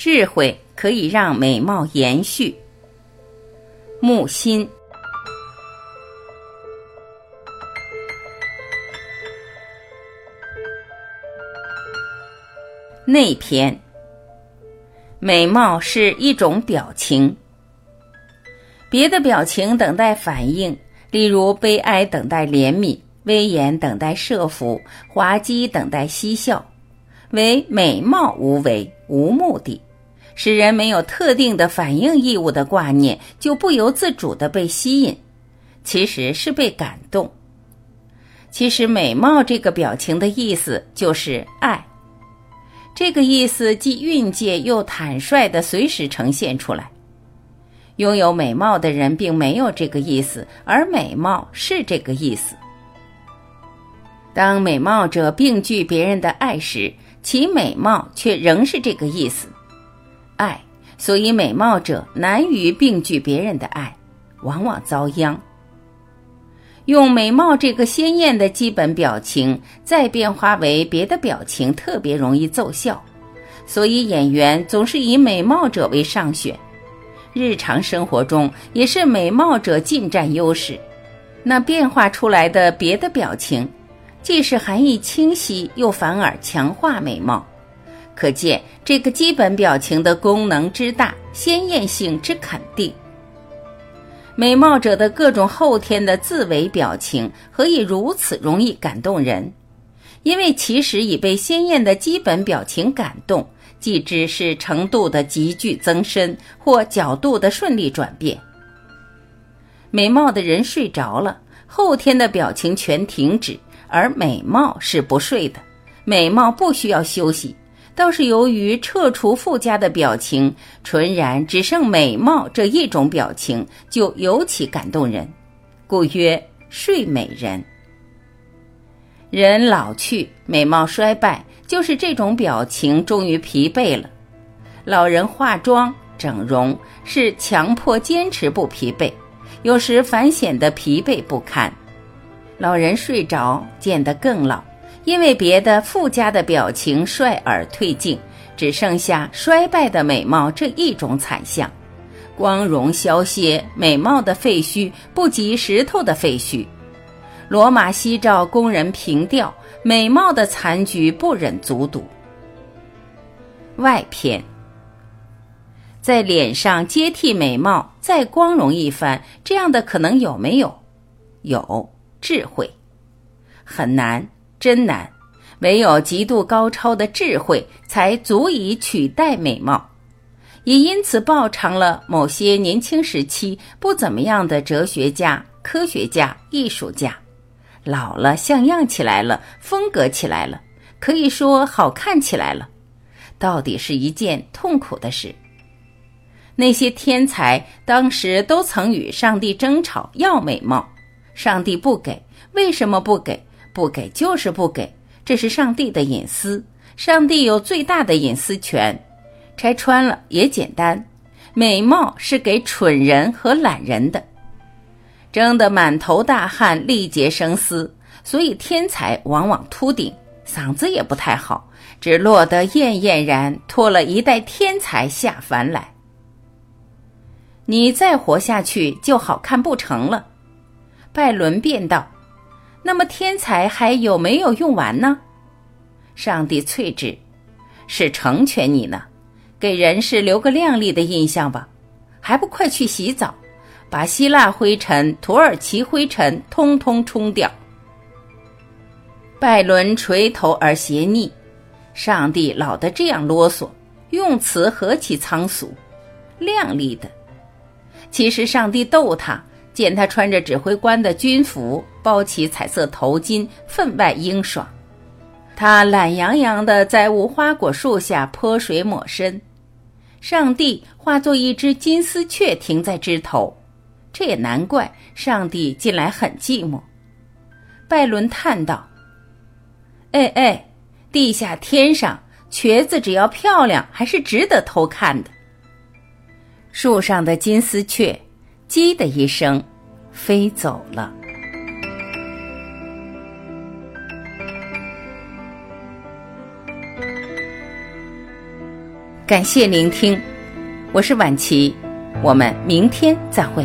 智慧可以让美貌延续。木心。内篇。美貌是一种表情，别的表情等待反应，例如悲哀等待怜悯，威严等待设伏，滑稽等待嬉笑，唯美貌无为，无目的。使人没有特定的反应义务的挂念，就不由自主的被吸引，其实是被感动。其实美貌这个表情的意思就是爱，这个意思既蕴藉又坦率的随时呈现出来。拥有美貌的人并没有这个意思，而美貌是这个意思。当美貌者并具别人的爱时，其美貌却仍是这个意思。爱，所以美貌者难于并具别人的爱，往往遭殃。用美貌这个鲜艳的基本表情，再变化为别的表情，特别容易奏效。所以演员总是以美貌者为上选，日常生活中也是美貌者尽占优势。那变化出来的别的表情，既是含义清晰，又反而强化美貌。可见这个基本表情的功能之大，鲜艳性之肯定。美貌者的各种后天的自为表情，何以如此容易感动人？因为其实已被鲜艳的基本表情感动，即知是程度的急剧增深或角度的顺利转变。美貌的人睡着了，后天的表情全停止，而美貌是不睡的，美貌不需要休息。倒是由于撤除附加的表情，纯然只剩美貌这一种表情，就尤其感动人，故曰睡美人。人老去，美貌衰败，就是这种表情终于疲惫了。老人化妆、整容是强迫坚持不疲惫，有时反显得疲惫不堪。老人睡着，见得更老。因为别的附加的表情率而退尽，只剩下衰败的美貌这一种惨象。光荣消歇，美貌的废墟不及石头的废墟。罗马夕照供人凭吊，美貌的残局不忍卒睹。外篇，在脸上接替美貌，再光荣一番，这样的可能有没有？有智慧，很难。真难，唯有极度高超的智慧才足以取代美貌，也因此报偿了某些年轻时期不怎么样的哲学家、科学家、艺术家，老了像样起来了，风格起来了，可以说好看起来了，到底是一件痛苦的事。那些天才当时都曾与上帝争吵要美貌，上帝不给，为什么不给？不给就是不给，这是上帝的隐私，上帝有最大的隐私权。拆穿了也简单，美貌是给蠢人和懒人的，争得满头大汗，力竭声嘶，所以天才往往秃顶，嗓子也不太好，只落得艳艳然，拖了一代天才下凡来。你再活下去就好看不成了，拜伦便道。那么天才还有没有用完呢？上帝翠之，是成全你呢，给人世留个亮丽的印象吧，还不快去洗澡，把希腊灰尘、土耳其灰尘通通冲掉。拜伦垂头而斜睨，上帝老得这样啰嗦，用词何其仓俗，亮丽的。其实上帝逗他。见他穿着指挥官的军服，包起彩色头巾，分外英爽。他懒洋洋地在无花果树下泼水抹身。上帝化作一只金丝雀停在枝头，这也难怪，上帝近来很寂寞。拜伦叹道：“哎哎，地下天上，瘸子只要漂亮，还是值得偷看的。”树上的金丝雀。叽的一声，飞走了。感谢聆听，我是晚琪，我们明天再会。